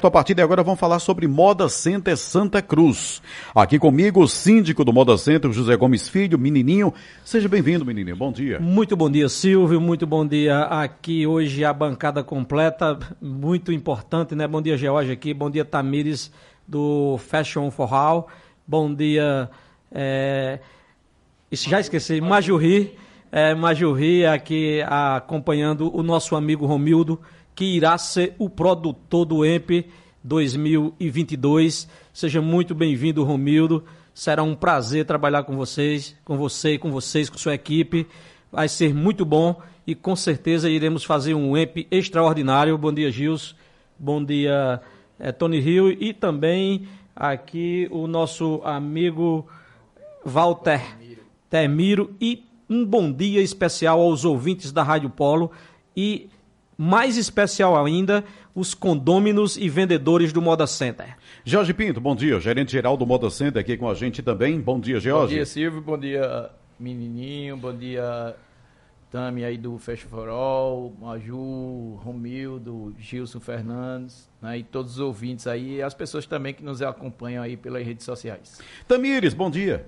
Então, a partir de agora, vamos falar sobre Moda Center Santa Cruz. Aqui comigo, o síndico do Moda Center, José Gomes Filho, menininho. Seja bem-vindo, menininho. Bom dia. Muito bom dia, Silvio. Muito bom dia aqui hoje a bancada completa, muito importante, né? Bom dia, George aqui. Bom dia, Tamires do Fashion for All. Bom dia, é... já esqueci, Majurri. É, Majurri aqui acompanhando o nosso amigo Romildo que irá ser o produtor do EMP 2022. Seja muito bem-vindo, Romildo. Será um prazer trabalhar com vocês, com você, com vocês, com sua equipe. Vai ser muito bom e com certeza iremos fazer um EMP extraordinário. Bom dia, Gils. Bom dia, é, Tony Hill e também aqui o nosso amigo Walter Temiro e um bom dia especial aos ouvintes da Rádio Polo e mais especial ainda, os condôminos e vendedores do Moda Center. Jorge Pinto, bom dia. Gerente geral do Moda Center aqui com a gente também. Bom dia, Jorge. Bom dia, Silvio. Bom dia, menininho. Bom dia, Tami aí do All, Maju, Romildo, Gilson Fernandes, né, e todos os ouvintes aí, e as pessoas também que nos acompanham aí pelas redes sociais. Tamires, bom dia.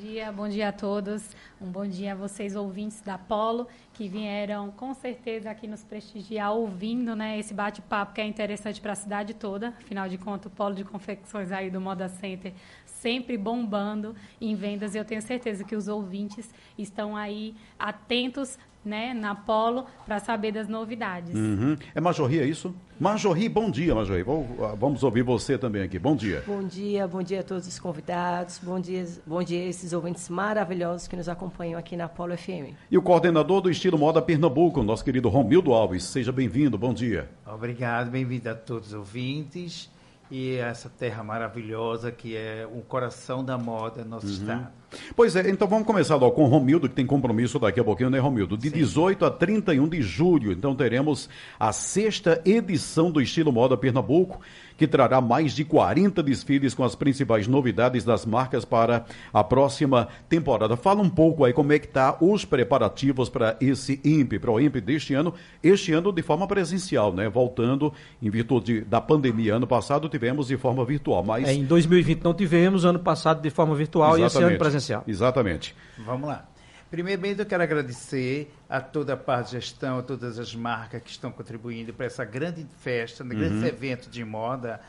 Dia, bom dia a todos. Um bom dia a vocês, ouvintes da Polo, que vieram com certeza aqui nos prestigiar, ouvindo né, esse bate-papo que é interessante para a cidade toda. Afinal de contas, o Polo de Confecções aí do Moda Center sempre bombando em vendas. E eu tenho certeza que os ouvintes estão aí atentos né, na Polo para saber das novidades. Uhum. É Majorri, é isso? Majorri, bom dia, Majorri. Ah, vamos ouvir você também aqui. Bom dia. Bom dia, bom dia a todos os convidados. Bom dia, bom dia a esses ouvintes maravilhosos que nos acompanham aqui na Polo FM. E o coordenador do estilo Moda Pernambuco, nosso querido Romildo Alves. Seja bem-vindo, bom dia. Obrigado, bem-vindo a todos os ouvintes e essa terra maravilhosa que é o coração da moda no nosso uhum. estado. Pois é, então vamos começar logo com o Romildo, que tem compromisso daqui a pouquinho, né, Romildo? De Sim. 18 a 31 de julho, então teremos a sexta edição do Estilo Moda Pernambuco, que trará mais de 40 desfiles com as principais novidades das marcas para a próxima temporada. Fala um pouco aí como é que tá os preparativos para esse IMP, para o IMP deste ano, este ano de forma presencial, né? Voltando em virtude da pandemia. Ano passado tivemos de forma virtual, mas... É, em 2020 não tivemos, ano passado de forma virtual Exatamente. e esse ano presencial. Exatamente. Vamos lá. Primeiramente, eu quero agradecer a toda a parte de gestão, a todas as marcas que estão contribuindo para essa grande festa, um uhum. grande evento de moda.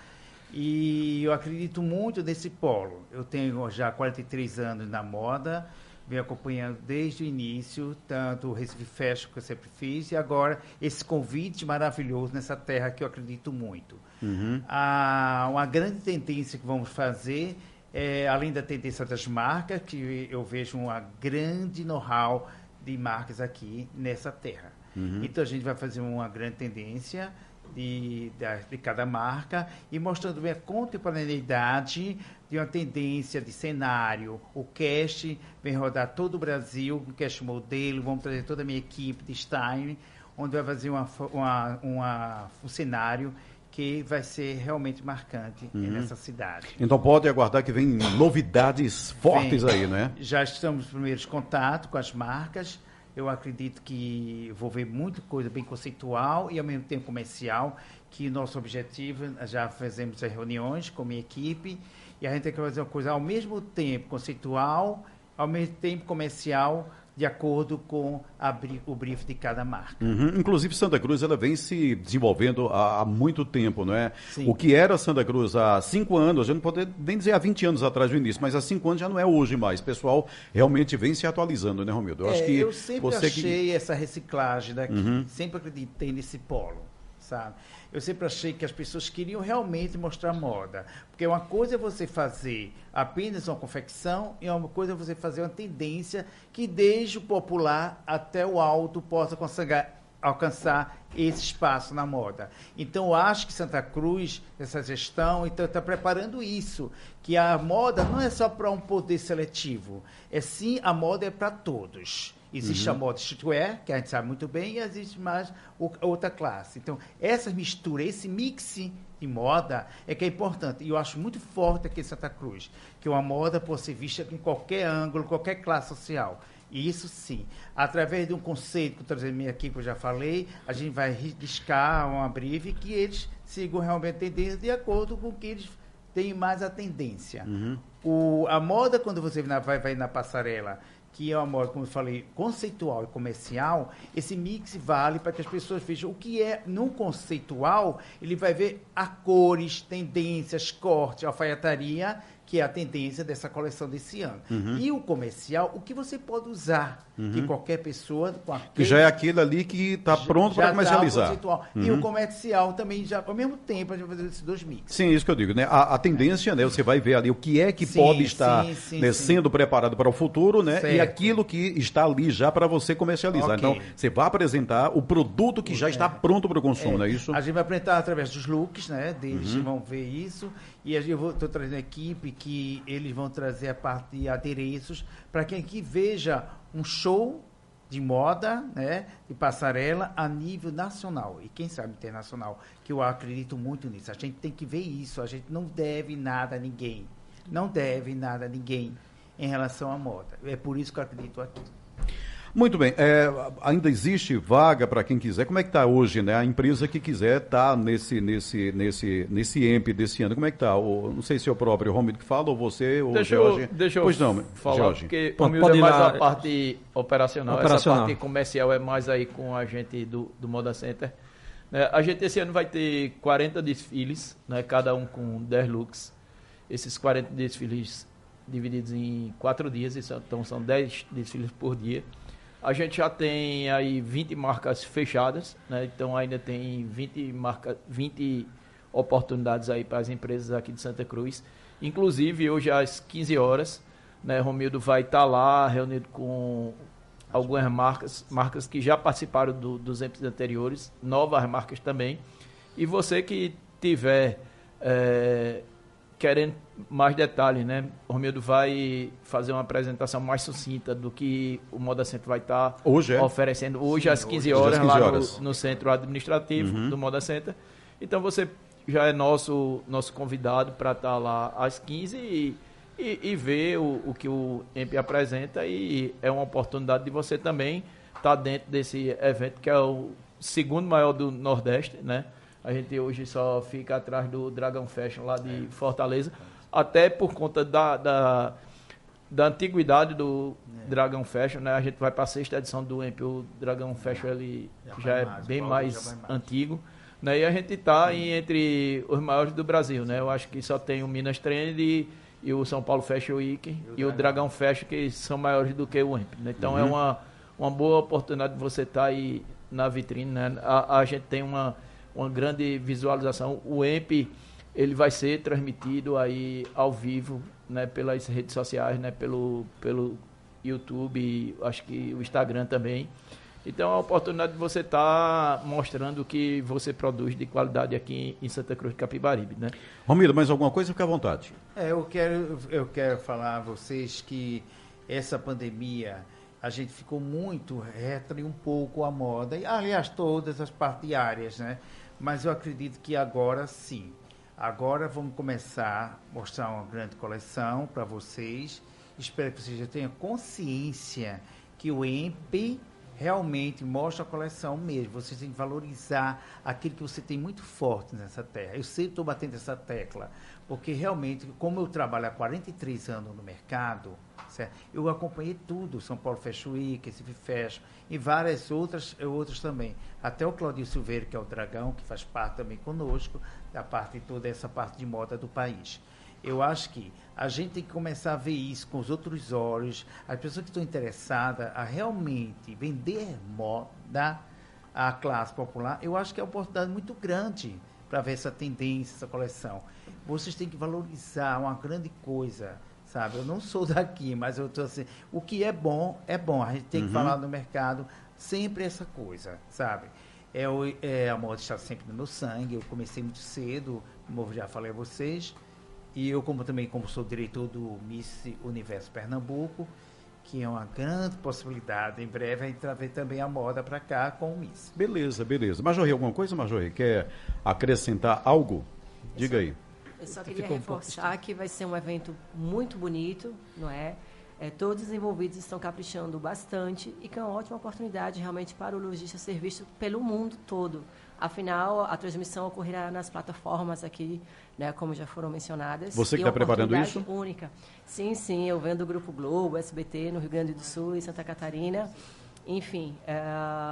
E eu acredito muito nesse polo. Eu tenho já 43 anos na moda, venho acompanhando desde o início, tanto o Recife Fashion que eu sempre fiz, e agora esse convite maravilhoso nessa terra que eu acredito muito. Uhum. Ah, uma grande tendência que vamos fazer é, além da tendência das marcas, que eu vejo uma grande know-how de marcas aqui nessa terra. Uhum. Então a gente vai fazer uma grande tendência de, de, de, cada marca e mostrando a contemporaneidade de uma tendência de cenário. O cast vem rodar todo o Brasil, o cast modelo, vamos trazer toda a minha equipe de styling, onde vai fazer uma, uma, uma um cenário que vai ser realmente marcante uhum. nessa cidade. Então pode aguardar que vem novidades fortes vem. aí, né? Já estamos nos primeiros contatos com as marcas. Eu acredito que vou ver muita coisa bem conceitual e ao mesmo tempo comercial, que nosso objetivo, já fizemos as reuniões com a minha equipe, e a gente tem que fazer uma coisa ao mesmo tempo conceitual, ao mesmo tempo comercial, de acordo com a, o brief de cada marca. Uhum. Inclusive, Santa Cruz ela vem se desenvolvendo há, há muito tempo, não é? Sim. O que era Santa Cruz há cinco anos, a gente não pode nem dizer há 20 anos atrás do início, mas há cinco anos já não é hoje mais. O pessoal realmente vem se atualizando, né, Romildo? Eu, é, acho que eu sempre achei que... essa reciclagem daqui, uhum. sempre acreditei nesse polo, sabe? eu sempre achei que as pessoas queriam realmente mostrar moda. Porque uma coisa é você fazer apenas uma confecção e uma coisa é você fazer uma tendência que desde o popular até o alto possa conseguir alcançar esse espaço na moda. Então, eu acho que Santa Cruz, essa gestão, então está preparando isso, que a moda não é só para um poder seletivo, é sim a moda é para todos. Existe uhum. a moda streetwear, que a gente sabe muito bem, e existe mais outra classe. Então, essa mistura, esse mix de moda é que é importante. E eu acho muito forte aqui em Santa Cruz, que uma moda pode ser vista em qualquer ângulo, qualquer classe social. Isso sim. Através de um conceito que eu trazendo aqui, que eu já falei, a gente vai riscar uma brief que eles sigam realmente a tendência de acordo com o que eles têm mais a tendência. Uhum. O, a moda, quando você vai, vai na passarela, que é uma moda, como eu falei, conceitual e comercial, esse mix vale para que as pessoas vejam o que é no conceitual, ele vai ver a cores, tendências, corte, alfaiataria, que é a tendência dessa coleção desse ano. Uhum. E o comercial, o que você pode usar, que qualquer pessoa com Uhum. Que já é aquele ali que está pronto para tá comercializar. conceitual. E o comercial também, já, ao mesmo tempo, a gente vai fazer esses dois mix. Sim, isso que eu digo, né? A, a tendência, né? Você vai ver ali o que é que Sim, pode estar sim, sim, né, sim. sendo preparado para o futuro, né? E Certo. aquilo que está ali já para você comercializar. Ok. Então, você vai apresentar o produto que já está pronto para o consumo, não é isso? A gente vai apresentar através dos looks, né? Deles Uhum. vão ver isso. E eu estou trazendo a equipe que eles vão trazer a parte de adereços para quem aqui veja um show de moda, né? De passarela a nível nacional e quem sabe internacional, que eu acredito muito nisso. A gente tem que ver isso. A gente não deve nada a ninguém. Não deve nada a ninguém em relação à moda. É por isso que eu acredito aqui. Muito bem. é, ainda existe vaga para quem quiser. Como é que está hoje, né? A empresa que quiser estar nesse, nesse, nesse, nesse EMP desse ano. Como é que está? Não sei se é o próprio Romildo que fala ou você ou Deixa Jorge. eu, deixa eu pois não, falar, Jorge. porque o Mildo pode é mais lá. a parte operacional, Operacional. essa parte comercial é mais aí com a gente do, do Moda Center. Né, a gente esse ano vai ter 40 desfiles, né, cada um com 10 looks. Esses 40 desfiles divididos em quatro dias, então são 10 desfiles por dia. A gente já tem aí 20 marcas fechadas, né? então ainda tem 20, marca, 20 oportunidades aí para as empresas aqui de Santa Cruz. Inclusive, hoje às 15 horas, né, Romildo vai estar lá reunido com algumas marcas, marcas que já participaram do- dos eventos anteriores, novas marcas também. E você que tiver eh, querendo mais detalhes, né? O Romildo vai fazer uma apresentação mais sucinta do que o Moda Centro vai estar Hoje é? oferecendo hoje às 15 hoje às horas 15 lá horas. No, no centro administrativo Uhum. do Moda Center. Então você já é nosso nosso convidado para estar lá às 15 e, e, e ver o, o que o EMP apresenta e é uma oportunidade de você também estar dentro desse evento que é o segundo maior do Nordeste, né? A gente hoje só fica atrás do Dragon Fashion lá de Fortaleza, até por conta da, da, da antiguidade do Dragon Fashion, né? A gente vai para a sexta edição do EMP, o Dragon Fashion ele Já já, é mais, bem mais, mais. antigo, né? E a gente está entre os maiores do Brasil, né? Eu acho que só tem o Minas Trend e, e o São Paulo Fashion Week e o, Dragão Fashion que são maiores do que o EMP, né? Então é uma, uma boa oportunidade de você estar aí na vitrine, né? A, a gente tem uma, uma grande visualização. O EMP ele vai ser transmitido aí ao vivo, né, pelas redes sociais, né, pelo pelo YouTube, e acho que o Instagram também. Então é uma oportunidade de você estar mostrando o que você produz de qualidade aqui em Santa Cruz de Capibaribe, né? Romildo, mais alguma coisa? Fica à vontade. É, eu quero, eu quero falar a vocês que essa pandemia a gente ficou muito retro um pouco a moda, e aliás, todas as partiárias, né? Mas eu acredito que agora sim. Agora vamos começar a mostrar uma grande coleção para vocês. Espero que vocês já tenham consciência que o EMP realmente mostra a coleção mesmo. Vocês têm que valorizar aquilo que você tem muito forte nessa terra. Eu sempre estou batendo essa tecla, porque realmente, como eu trabalho há 43 anos no mercado, certo? eu acompanhei tudo, São Paulo Fashion Week, Recife Fashion, e várias outras, outras também. Até o Claudio Silveiro, que é o Dragão, que faz parte também conosco, da parte toda essa parte de moda do país. Eu acho que a gente tem que começar a ver isso com os outros olhos. As pessoas que estão interessadas a realmente vender moda à classe popular, eu acho que é uma oportunidade muito grande para ver essa tendência, essa coleção. Vocês têm que valorizar uma grande coisa, sabe? Eu não sou daqui, mas eu estou assim. O que é bom, é bom. A gente tem que falar no mercado sempre essa coisa, sabe? É, é, a moda está sempre no meu sangue. Eu comecei muito cedo, como eu já falei a vocês. E eu, como também como sou diretor do Miss Universo Pernambuco, que é uma grande possibilidade, em breve a gente trazer também a moda para cá com o Miss. Beleza, beleza. Majorri, alguma coisa, Majorri? Quer acrescentar algo? Diga aí. Eu só queria reforçar que vai ser um evento muito bonito, não é? É, todos os envolvidos estão caprichando bastante e que é uma ótima oportunidade realmente para o lojista ser visto pelo mundo todo. Afinal, a transmissão ocorrerá nas plataformas aqui, né, como já foram mencionadas. Você que está preparando isso? única. Sim, sim, eu venho do Grupo Globo, SBT, no Rio Grande do Sul e Santa Catarina. Enfim, é,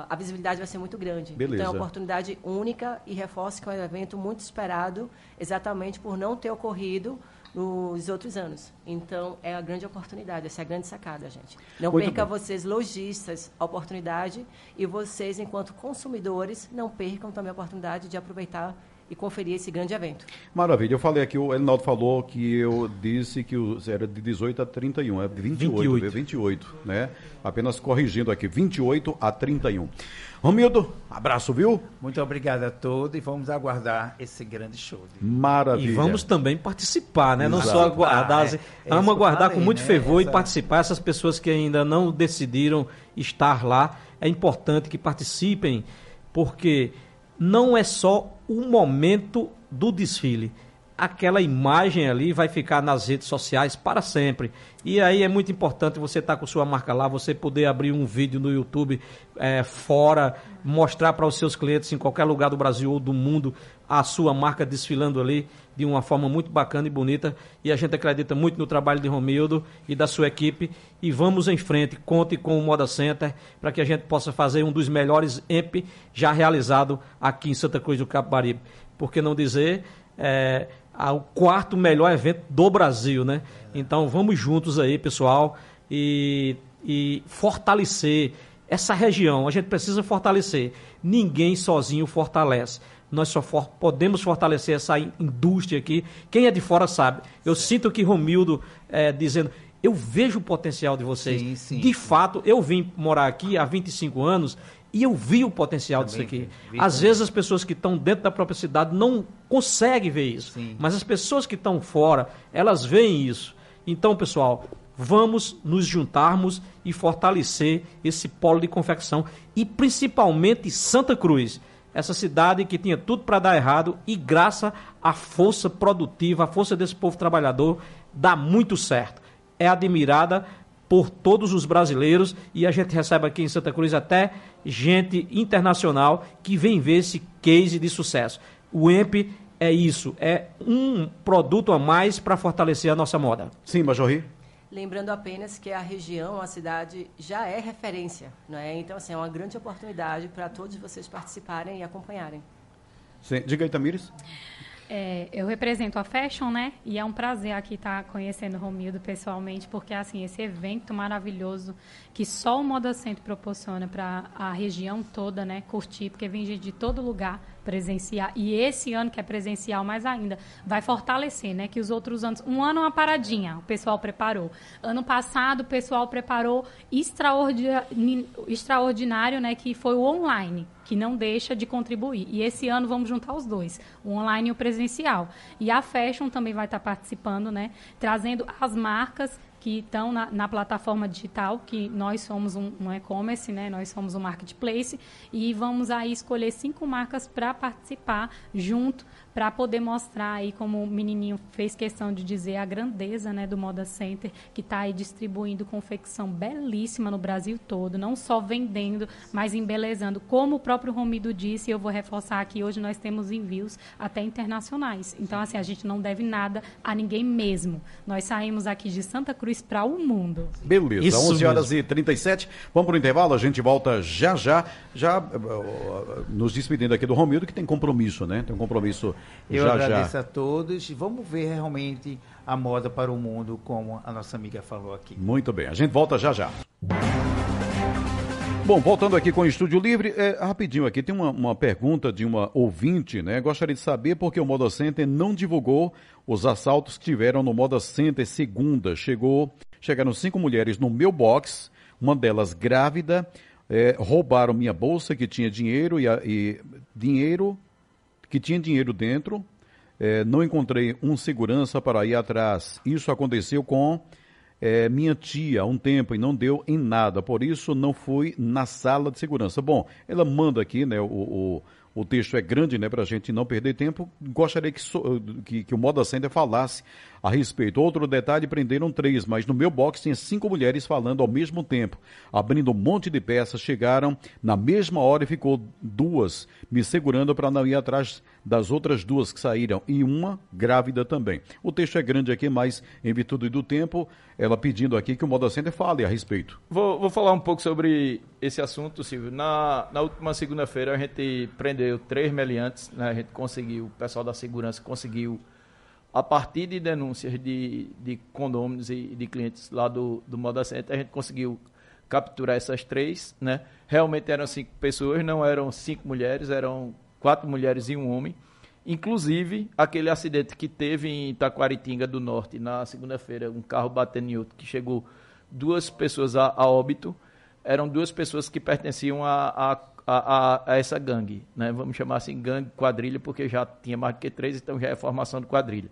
a visibilidade vai ser muito grande. Beleza. Então, é uma oportunidade única e reforço que é um evento muito esperado, exatamente por não ter ocorrido nos outros anos. Então, é a grande oportunidade, essa é a grande sacada, gente. Não Muito perca bom. vocês, lojistas, a oportunidade e vocês, enquanto consumidores, não percam também a oportunidade de aproveitar e conferir esse grande evento. Maravilha. Eu falei aqui, o Elinaldo falou que eu disse que era de 18 a 31, é 28, 28. 28, né? Apenas corrigindo aqui, 28 a 31. Romildo, abraço, viu? Muito obrigado a todos e vamos aguardar esse grande show. Maravilha. E vamos também participar, né? Exato. Não só aguardar, é, é vamos aguardar falei, com muito né? fervor Essa... e participar. Essas pessoas que ainda não decidiram estar lá, é importante que participem, porque não é só o momento do desfile. Aquela imagem ali vai ficar nas redes sociais para sempre. E aí é muito importante você estar tá com sua marca lá, você poder abrir um vídeo no YouTube é, fora, mostrar para os seus clientes em qualquer lugar do Brasil ou do mundo a sua marca desfilando ali de uma forma muito bacana e bonita. E a gente acredita muito no trabalho de Romildo e da sua equipe. E vamos em frente, conte com o Moda Center para que a gente possa fazer um dos melhores EMP já realizado aqui em Santa Cruz do Capibaribe. Por que não dizer é, o quarto melhor evento do Brasil, né? Então vamos juntos aí, pessoal, e, e fortalecer essa região. A gente precisa fortalecer. Ninguém sozinho fortalece nós só for, podemos fortalecer essa indústria aqui. Quem é de fora sabe. Eu sinto que Romildo é, dizendo, eu vejo o potencial de vocês. Sim, sim, de sim. fato, eu vim morar aqui há 25 anos e eu vi o potencial Também disso aqui. Vi, vi Às vezes as pessoas que estão dentro da própria cidade não conseguem ver isso. Mas as pessoas que estão fora, elas veem isso. Então, pessoal, vamos nos juntarmos e fortalecer esse polo de confecção e principalmente Santa Cruz essa cidade que tinha tudo para dar errado e graças à força produtiva, à força desse povo trabalhador, dá muito certo. É admirada por todos os brasileiros e a gente recebe aqui em Santa Cruz até gente internacional que vem ver esse case de sucesso. O EMP é isso, é um produto a mais para fortalecer a nossa moda. Sim, Majorri. Lembrando apenas que a região, a cidade, já é referência. Não é? Então, assim, é uma grande oportunidade para todos vocês participarem e acompanharem. Sim. Diga aí, Tamires. É, eu represento a Fashion, né? E é um prazer aqui estar conhecendo o Romildo pessoalmente, porque assim esse evento maravilhoso que só o Moda Centro proporciona para a região toda, né? Curtir, porque vem gente de todo lugar presenciar. E esse ano, que é presencial mais ainda, vai fortalecer, né? Que os outros anos. Um ano, uma paradinha, o pessoal preparou. Ano passado, o pessoal preparou extraordinário, extraordinário né? Que foi o online que não deixa de contribuir. E esse ano vamos juntar os dois, o online e o presencial. E a Fashion também vai estar participando, né? Trazendo as marcas que estão na, na, plataforma digital, que nós somos um, um e-commerce, né? nós somos um marketplace, e vamos aí escolher cinco marcas para participar junto para poder mostrar aí como o menininho fez questão de dizer a grandeza né, do Moda Center, que está aí distribuindo confecção belíssima no Brasil todo, não só vendendo, mas embelezando. Como o próprio Romido disse, eu vou reforçar aqui, hoje nós temos envios até internacionais. Então, assim, a gente não deve nada a ninguém mesmo. Nós saímos aqui de Santa Cruz para o mundo. Beleza, Isso 11 horas mesmo. e 37. Vamos para o intervalo, a gente volta já já, já uh, nos despedindo aqui do Romildo, que tem compromisso, né? Tem um compromisso eu já, agradeço já. a todos. Vamos ver realmente a moda para o mundo, como a nossa amiga falou aqui. Muito bem, a gente volta já já. Bom, voltando aqui com o Estúdio Livre, é, rapidinho aqui, tem uma, uma, pergunta de uma ouvinte, né? Gostaria de saber por que o Moda Center não divulgou os assaltos que tiveram no Moda Center segunda. Chegou, chegaram cinco mulheres no meu box, uma delas grávida, é, roubaram minha bolsa que tinha dinheiro e, e dinheiro que tinha dinheiro dentro. É, não encontrei um segurança para ir atrás. Isso aconteceu com é, minha tia há um tempo e não deu em nada. Por isso não fui na sala de segurança. Bom, ela manda aqui, né? O, o, o texto é grande, né? Para a gente não perder tempo. Gostaria que, que, que o Moda Center falasse a respeito. Outro detalhe, prenderam três, mas no meu box tinha cinco mulheres falando ao mesmo tempo, abrindo um monte de peças, chegaram na mesma hora e ficou duas me segurando para não ir atrás das outras duas que saíram e uma grávida também. O texto é grande aqui, mas em virtude do tempo, ela pedindo aqui que o Moda Center fale a respeito. Vou, vou falar um pouco sobre esse assunto, Silvio. Na, na última segunda-feira a gente prendeu três meliantes, né? a gente conseguiu, o pessoal da segurança conseguiu, a partir de denúncias de, de condôminos e de clientes lá do, do Moda Center, a gente conseguiu capturar essas três, né? Realmente eram cinco pessoas, não eram cinco mulheres, eram quatro mulheres e um homem. Inclusive, aquele acidente que teve em Itaquaritinga do Norte, na segunda-feira, um carro batendo em outro, que chegou duas pessoas a, a óbito, eram duas pessoas que pertenciam a, a, a, a, essa gangue, né? Vamos chamar assim gangue quadrilha, porque já tinha mais do que três, então já é formação de quadrilha.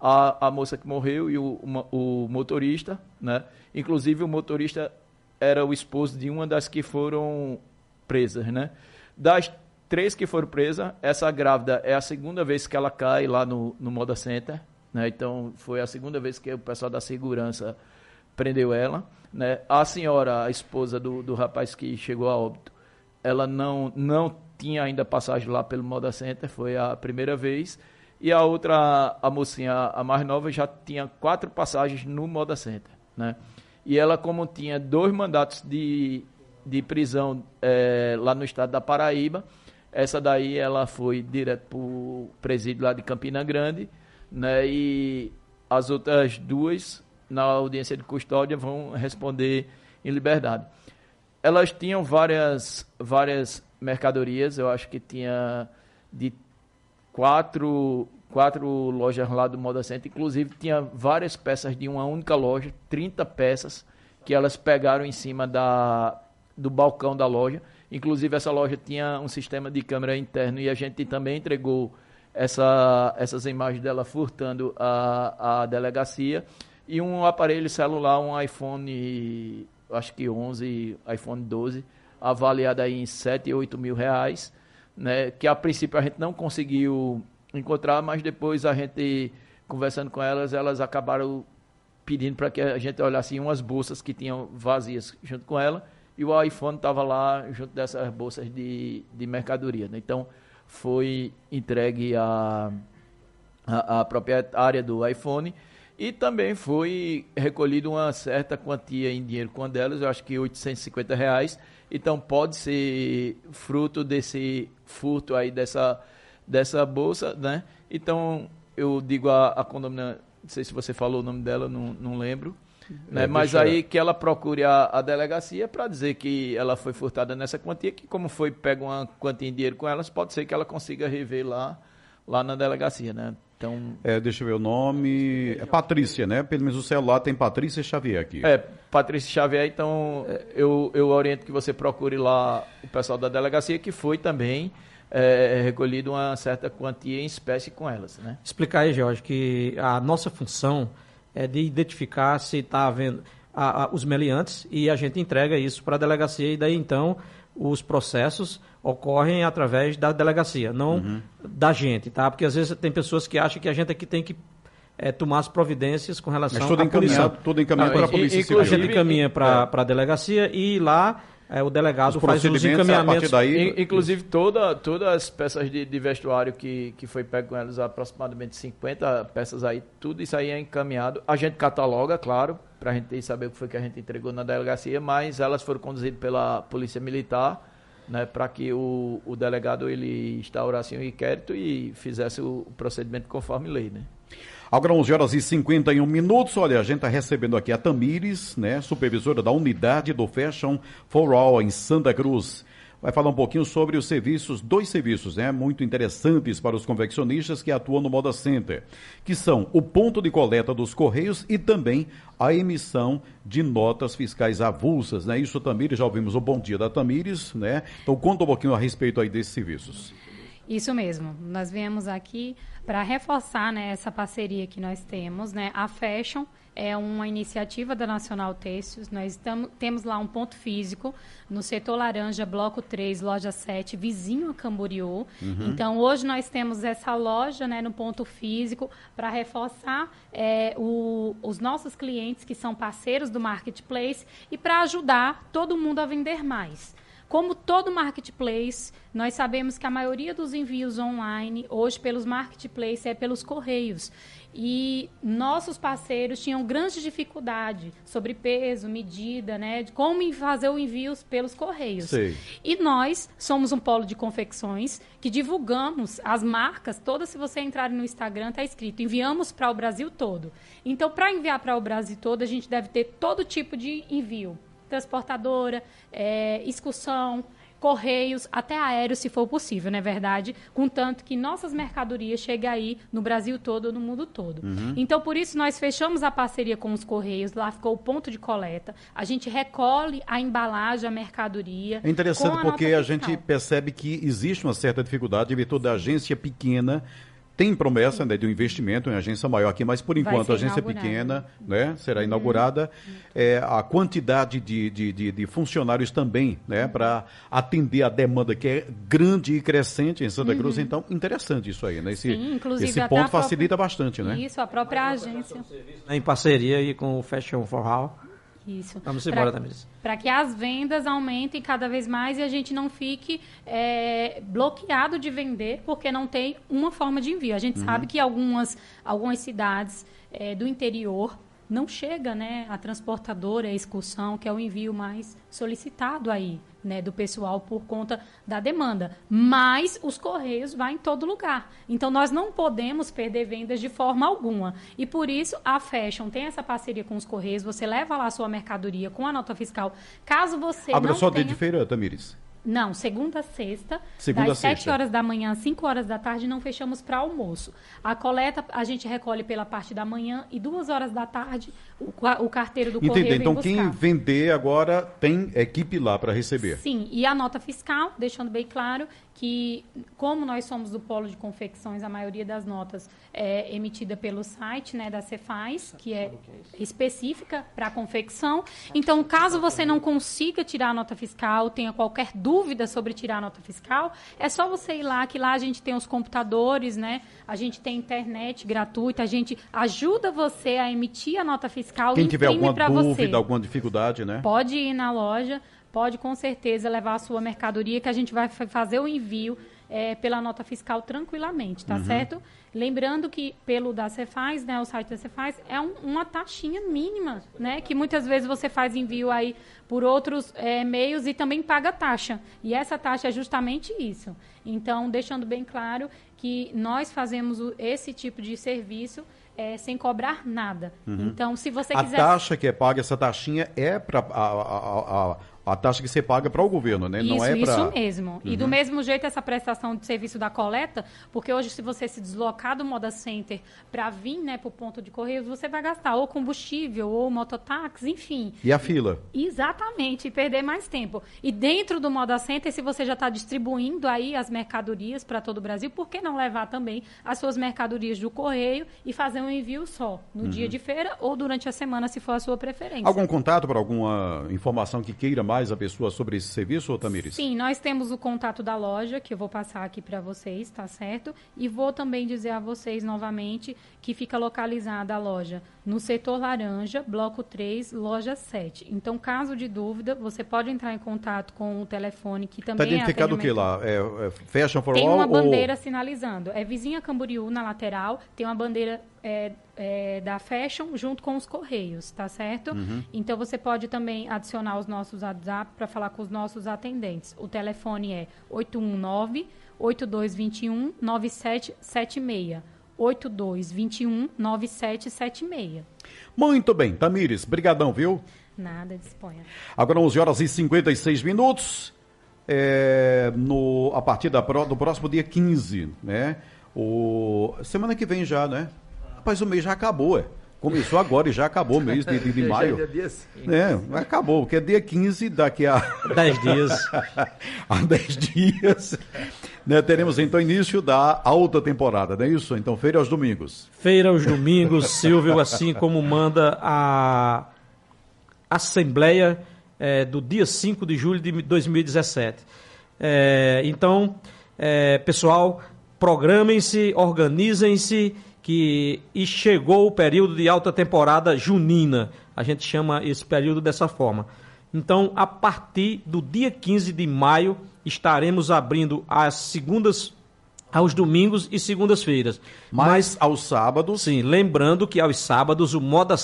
A, a moça que morreu e o, uma, o motorista, né? Inclusive o motorista era o esposo de uma das que foram presas, né? Das três que foram presas, essa grávida é a segunda vez que ela cai lá no, no Moda Center, né? Então, foi a segunda vez que o pessoal da segurança prendeu ela, né? A senhora, a esposa do, do rapaz que chegou a óbito, ela não, não tinha ainda passagem lá pelo Moda Center, foi a primeira vez. E a outra, a mocinha, a mais nova, já tinha quatro passagens no Moda Center, né? E ela, como tinha dois mandatos de, de prisão é, lá no estado da Paraíba, essa daí ela foi direto para o presídio lá de Campina Grande, né? E as outras duas, na audiência de custódia, vão responder em liberdade. Elas tinham várias, várias mercadorias, eu acho que tinha de quatro quatro lojas lá do Moda Center. Inclusive, tinha várias peças de uma única loja, 30 peças, que elas pegaram em cima da, do balcão da loja. Inclusive, essa loja tinha um sistema de câmera interno e a gente também entregou essa, essas imagens dela furtando a, a delegacia. E um aparelho celular, um iPhone, acho que 11, iPhone 12, avaliado aí em 7, 8 mil reais, né, que a princípio a gente não conseguiu encontrar, mas depois a gente, conversando com elas, elas acabaram pedindo para que a gente olhasse umas bolsas que tinham vazias junto com ela, e o iPhone estava lá junto dessas bolsas de, de mercadoria. Né? Então, foi entregue a, a, a proprietária do iPhone e também foi recolhido uma certa quantia em dinheiro com delas, eu acho que 850 reais. Então pode ser fruto desse furto aí dessa dessa bolsa, né? Então, eu digo a, a condomínio, não sei se você falou o nome dela, não, não lembro. Né? É, Mas aí que ela procure a, a delegacia para dizer que ela foi furtada nessa quantia, que como foi pega uma quantia em dinheiro com elas, pode ser que ela consiga rever lá, lá na delegacia, né? Então... É, deixa eu ver o nome. É Patrícia, né? Pelo menos o celular tem Patrícia Xavier aqui. É, Patrícia Xavier, então eu, eu oriento que você procure lá o pessoal da delegacia, que foi também é, é, recolhido uma certa quantia em espécie com elas. Né? Explicar aí, Jorge, que a nossa função é de identificar se está havendo a, a, os meliantes e a gente entrega isso para a delegacia e daí então os processos ocorrem através da delegacia, não uhum. da gente, tá? Porque às vezes tem pessoas que acham que a gente aqui tem que é, tomar as providências com relação Mas tudo à polícia. Tudo encaminhado ah, para a polícia civil. A gente encaminha para é. a delegacia e lá é, o delegado faz os encaminhamentos. Daí... Inclusive, toda, todas as peças de, de, vestuário que, que foi pego com elas, aproximadamente 50 peças aí, tudo isso aí é encaminhado. A gente cataloga, claro, para a gente saber o que foi que a gente entregou na delegacia, mas elas foram conduzidas pela Polícia Militar, né, para que o, o delegado ele instaurasse um inquérito e fizesse o, o procedimento conforme lei, né? Agora 11 horas e 51 minutos. Olha, a gente está recebendo aqui a Tamires, né, supervisora da unidade do Fashion for All em Santa Cruz. Vai falar um pouquinho sobre os serviços, dois serviços, né, muito interessantes para os confeccionistas que atuam no Moda Center, que são o ponto de coleta dos correios e também a emissão de notas fiscais avulsas, né? Isso Tamires, já ouvimos o bom dia da Tamires, né? Então conta um pouquinho a respeito aí desses serviços. Isso mesmo. Nós viemos aqui para reforçar né, essa parceria que nós temos. Né? A Fashion é uma iniciativa da Nacional Têxteis. Nós temos lá um ponto físico no setor laranja, bloco 3, loja 7, vizinho a Camboriú. Uhum. Então, hoje nós temos essa loja né, no ponto físico para reforçar é, o, os nossos clientes que são parceiros do Marketplace e para ajudar todo mundo a vender mais. Como todo marketplace, nós sabemos que a maioria dos envios online, hoje pelos marketplaces, é pelos correios. E nossos parceiros tinham grande dificuldade sobre peso, medida, né? De como fazer o envio pelos correios. Sei. E nós somos um polo de confecções que divulgamos as marcas todas. Se você entrar no Instagram, está escrito: enviamos para o Brasil todo. Então, para enviar para o Brasil todo, a gente deve ter todo tipo de envio transportadora, é, excursão, correios, até aéreo, se for possível, não é verdade? Contanto que nossas mercadorias cheguem aí no Brasil todo, no mundo todo. Uhum. Então, por isso, nós fechamos a parceria com os correios, lá ficou o ponto de coleta, a gente recolhe a embalagem, a mercadoria. É interessante porque a gente percebe que existe uma certa dificuldade em virtude da agência pequena tem promessa né, de um investimento em agência maior aqui, mas por enquanto a agência pequena né, será uhum. inaugurada. Uhum. É, a quantidade de, de, de, de, funcionários também, né, para atender a demanda que é grande e crescente em Santa Cruz. Uhum. Então, interessante isso aí. Né? Esse, Sim, esse ponto própria, facilita bastante. Né? Isso, a própria agência. Em parceria aí com o Fashion for All. Isso. Vamos embora, Tamiris. Para que as vendas aumentem cada vez mais e a gente não fique é, bloqueado de vender porque não tem uma forma de envio. A gente uhum. sabe que algumas, algumas cidades é, do interior não chega né, a transportadora, a excursão, que é o envio mais solicitado aí né, do pessoal por conta da demanda. Mas os correios vão em todo lugar. Então nós não podemos perder vendas de forma alguma. E por isso a Fashion tem essa parceria com os correios. Você leva lá a sua mercadoria com a nota fiscal. Caso você Abre não só tenha... de feira, Tamires. Não, segunda a sexta, segunda das sexta. 7 horas da manhã às 5 horas da tarde, não fechamos para almoço. A coleta a gente recolhe pela parte da manhã e duas horas da tarde o, o carteiro do Entendi. correio Então quem vender agora tem equipe lá para receber. Sim, e a nota fiscal, deixando bem claro que como nós somos do polo de confecções, a maioria das notas é emitida pelo site né, da Cefaz, que é específica para confecção. Então, caso você não consiga tirar a nota fiscal, tenha qualquer dúvida sobre tirar a nota fiscal, é só você ir lá, que lá a gente tem os computadores, né? A gente tem internet gratuita, a gente ajuda você a emitir a nota fiscal. Quem tiver alguma dúvida, você. alguma dificuldade, né? Pode ir na loja pode com certeza levar a sua mercadoria que a gente vai fazer o envio é, pela nota fiscal tranquilamente, tá uhum. certo? Lembrando que pelo da Cefaz, né, o site da Cefaz, é um, uma taxinha mínima, né? Que muitas vezes você faz envio aí por outros é, meios e também paga taxa. E essa taxa é justamente isso. Então, deixando bem claro que nós fazemos esse tipo de serviço é, sem cobrar nada. Uhum. Então, se você quiser... A taxa que é paga, essa taxinha é para a, taxa que você paga para o governo, né? Isso, não é pra... isso mesmo. Uhum. E do uhum. mesmo jeito essa prestação de serviço da coleta, porque hoje se você se deslocar do Moda Center para vir né, para o ponto de correios, você vai gastar ou combustível, ou mototáxi, enfim. E a fila? Exatamente, e perder mais tempo. E dentro do Moda Center, se você já está distribuindo aí as mercadorias para todo o Brasil, por que não levar também as suas mercadorias do correio e fazer um envio só, no uhum. dia de feira ou durante a semana, se for a sua preferência? Algum contato para alguma informação que queira mais? Mais a pessoa sobre esse serviço, Tamires? Sim, nós temos o contato da loja, que eu vou passar aqui para vocês, tá certo? E vou também dizer a vocês novamente que fica localizada a loja no setor laranja, bloco 3, loja 7. Então, caso de dúvida, você pode entrar em contato com o telefone que também tá identificado é o que lá? É, é Fashion for Tem uma bandeira ou... sinalizando. É vizinha Camboriú na lateral, tem uma bandeira é, é, da Fashion junto com os Correios, tá certo? Uhum. Então você pode também adicionar os nossos WhatsApp para falar com os nossos atendentes. O telefone é 819 8221 9776. 8221 9776. Muito bem, Tamires, brigadão, viu? Nada, disponha. Agora 11 horas e 56 minutos. É, no, a partir da, do próximo dia 15, né? O, semana que vem já, né? Rapaz, o mês já acabou, é. Começou agora e já acabou o mês de, de, de maio. É, acabou, porque é dia 15, daqui a. 10 dias. a 10 dias. Né, teremos então início da alta temporada, não é isso? Então, feira aos domingos. Feira aos domingos, Silvio, assim como manda a Assembleia é, do dia 5 de julho de 2017. É, então, é, pessoal, programem-se, organizem-se, que e chegou o período de alta temporada junina. A gente chama esse período dessa forma. Então, a partir do dia 15 de maio, estaremos abrindo as segundas aos domingos e segundas-feiras. Mas, Mas, aos sábados. Sim, lembrando que aos sábados o Moda,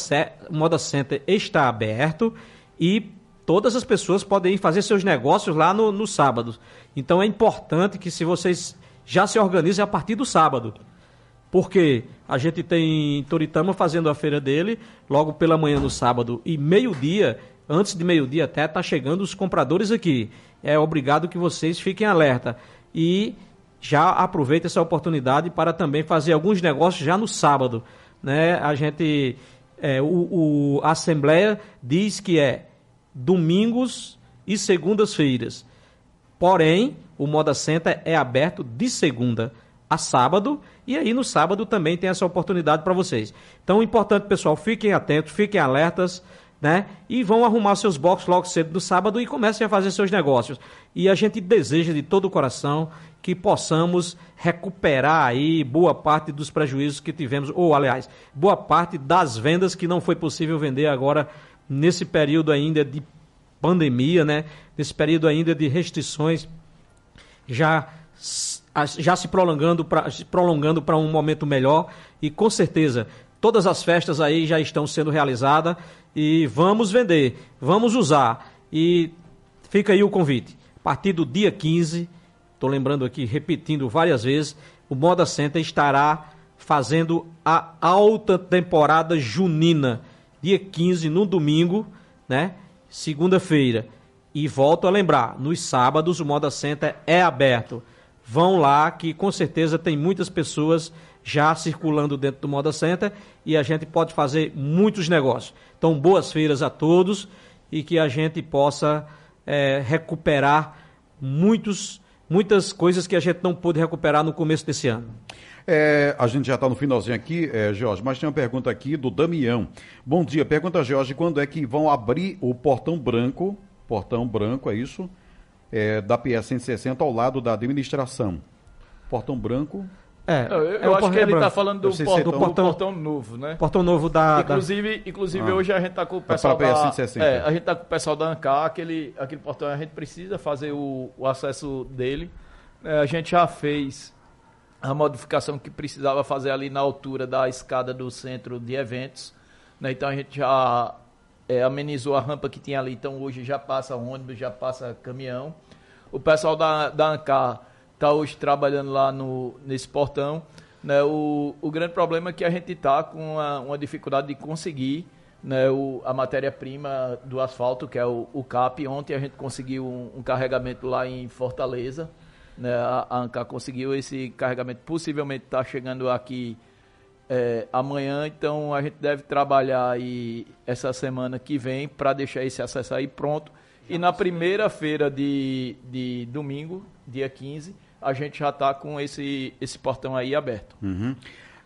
Moda Center está aberto e todas as pessoas podem ir fazer seus negócios lá no, no sábado. Então é importante que se vocês já se organizem a partir do sábado. Porque a gente tem Toritama fazendo a feira dele logo pela manhã no sábado e meio-dia, antes de meio-dia até, tá chegando os compradores aqui. É obrigado que vocês fiquem alerta. E já aproveita essa oportunidade para também fazer alguns negócios já no sábado. Né? A gente, é, o, o, a Assembleia diz que é domingos e segundas-feiras. Porém, o Moda Center é aberto de segunda a sábado e aí no sábado também tem essa oportunidade para vocês. Então, importante, pessoal, fiquem atentos, fiquem alertas né? E vão arrumar seus boxes logo cedo no sábado e comecem a fazer seus negócios. E a gente deseja de todo o coração que possamos recuperar aí boa parte dos prejuízos que tivemos, ou aliás, boa parte das vendas que não foi possível vender agora nesse período ainda de pandemia, né? Nesse período ainda de restrições já já se prolongando para prolongando um momento melhor e com certeza todas as festas aí já estão sendo realizadas e vamos vender, vamos usar. E fica aí o convite. A partir do dia 15, estou lembrando aqui, repetindo várias vezes, o Moda Center estará fazendo a alta temporada junina, dia 15, no domingo, né? Segunda-feira. E volto a lembrar, nos sábados o Moda Center é aberto. Vão lá que com certeza tem muitas pessoas já circulando dentro do Moda Center e a gente pode fazer muitos negócios. Então, boas feiras a todos e que a gente possa é, recuperar muitos, muitas coisas que a gente não pôde recuperar no começo desse ano. É, a gente já está no finalzinho aqui, é, Jorge, mas tem uma pergunta aqui do Damião. Bom dia, pergunta, Jorge, quando é que vão abrir o portão branco, portão branco, é isso? É, da PS 160 ao lado da administração. Portão branco, é, eu, eu é acho que ele está falando do, por, do, portão, portão, novo, né? Portão novo da. Inclusive, da... inclusive ah. hoje a gente está com o pessoal da. É, a gente está com o pessoal da Ancar, aquele, aquele portão a gente precisa fazer o, o acesso dele. É, a gente já fez a modificação que precisava fazer ali na altura da escada do centro de eventos. Né? Então a gente já é, amenizou a rampa que tinha ali. Então hoje já passa ônibus, já passa caminhão. O pessoal da, da Ancar está hoje trabalhando lá no, nesse portão. Né? O, o grande problema é que a gente está com uma, uma, dificuldade de conseguir né, o, a matéria-prima do asfalto, que é o, o, CAP. Ontem a gente conseguiu um, um carregamento lá em Fortaleza. Né? A, a ANCA conseguiu esse carregamento, possivelmente está chegando aqui é, amanhã, então a gente deve trabalhar aí essa semana que vem para deixar esse acesso aí pronto. E na primeira feira de, de domingo, dia 15, a gente já está com esse, esse portão aí aberto. Uhum.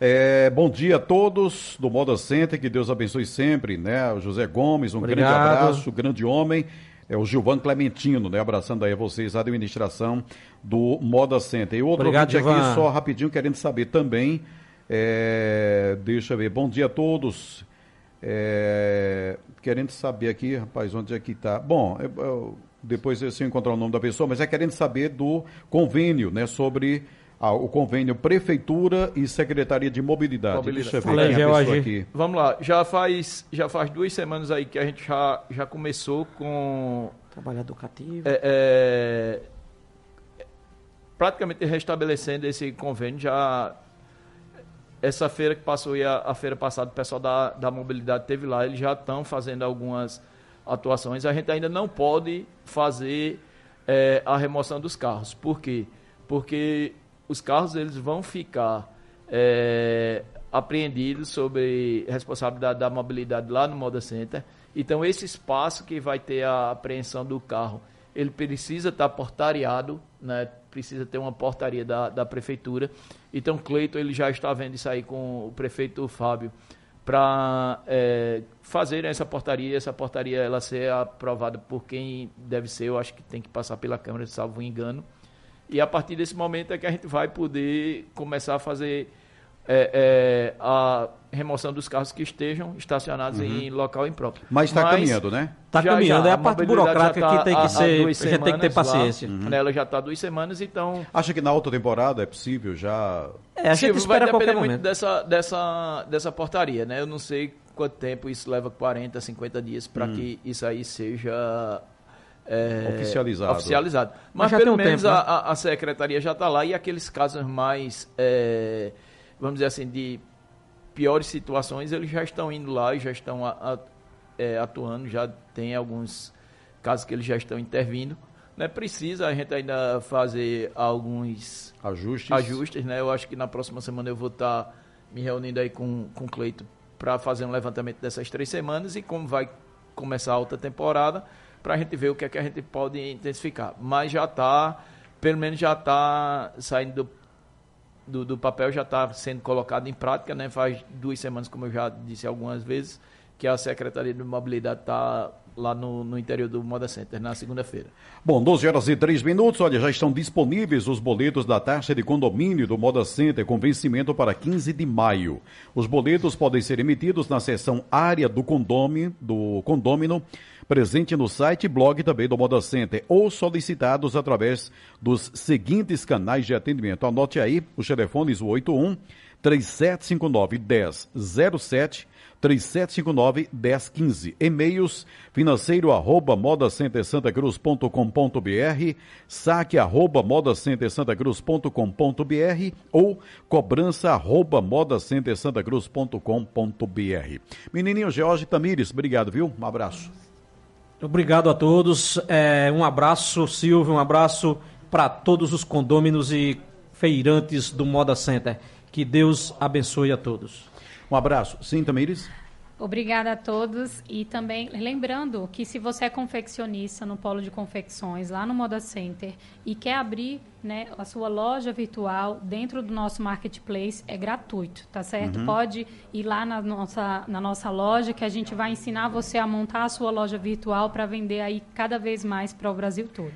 É, bom dia a todos do Moda Center, que Deus abençoe sempre, né? O José Gomes, um Obrigado. grande abraço, grande homem. É o Gilvan Clementino, né? Abraçando aí a vocês, a administração do Moda Center. E outro Obrigado, vídeo aqui, só rapidinho, querendo saber também. É, deixa eu ver. Bom dia a todos. É, querendo saber aqui, rapaz, onde é que está. Bom, eu, eu, depois se eu encontrar o nome da pessoa, mas é querendo saber do convênio, né, sobre ah, o convênio Prefeitura e Secretaria de Mobilidade. Mobilidade. Deixa eu ver quem é a pessoa aqui. Vamos lá, já faz, já faz duas semanas aí que a gente já, já começou com... Trabalho educativo. É, é, praticamente restabelecendo esse convênio, já... Essa feira que passou e a, a feira passada, o pessoal da, da mobilidade teve lá, eles já estão fazendo algumas atuações, a gente ainda não pode fazer é, a remoção dos carros. Por quê? Porque os carros eles vão ficar é, apreendidos sobre responsabilidade da mobilidade lá no Moda Center. Então, esse espaço que vai ter a apreensão do carro ele precisa estar portariado, né? precisa ter uma portaria da, da prefeitura. Então, Cleiton ele já está vendo isso aí com o prefeito Fábio para é, fazer essa portaria, essa portaria ela ser aprovada por quem deve ser, eu acho que tem que passar pela Câmara, salvo engano. E a partir desse momento é que a gente vai poder começar a fazer é, é, a remoção dos carros que estejam estacionados uhum. em local impróprio. Mas está caminhando, né? Está caminhando, já, é a, a parte burocrática tá que tem que ser, a gente tem que ter paciência. Lá, uhum. Ela já está duas semanas, então... Acha que na alta temporada é possível já... É, a gente espera vai depender muito momento. dessa, dessa, dessa portaria, né? Eu não sei quanto tempo isso leva, 40, 50 dias, para hum. que isso aí seja é, oficializado. oficializado. Mas, Mas pelo um menos tempo, né? a, a, secretaria já está lá e aqueles casos mais, é, vamos dizer assim, de piores situações, eles já estão indo lá e já estão é, atuando, já tem alguns casos que eles já estão intervindo. Né? Precisa a gente ainda fazer alguns ajustes. ajustes né? Eu acho que na próxima semana eu vou estar me reunindo aí com, com o Cleito para fazer um levantamento dessas três semanas e como vai começar a alta temporada, para a gente ver o que é que a gente pode intensificar. Mas já está, pelo menos já está saindo do, do, do papel, já está sendo colocado em prática, né? Faz duas semanas, como eu já disse algumas vezes, que a Secretaria de Mobilidade está lá no, no, interior do Moda Center, na segunda-feira. Bom, 12 horas e 3 minutos. Olha, já estão disponíveis os boletos da taxa de condomínio do Moda Center com vencimento para 15 de maio. Os boletos podem ser emitidos na seção área do condômino, do condômino presente no site e blog também do Moda Center ou solicitados através dos seguintes canais de atendimento. Anote aí os telefones 81 3759 1007 3759 1015. E-mails financeiro arroba modacentersantacruz.com.br, saque arroba modacentersantacruz.com.br ou cobrança arroba modacentersantacruz.com.br. Menininho Jorge Tamires, obrigado, viu? Um abraço. Obrigado a todos. É, um abraço, Silvio, um abraço para todos os condôminos e feirantes do Moda Center. Que Deus abençoe a todos. Um abraço. Sim, Tamires? Obrigada a todos e também lembrando que se você é confeccionista no polo de confecções lá no Moda Center e quer abrir né, a sua loja virtual dentro do nosso marketplace é gratuito, tá certo? Uhum. Pode ir lá na nossa, na nossa loja que a gente vai ensinar você a montar a sua loja virtual para vender aí cada vez mais para o Brasil todo.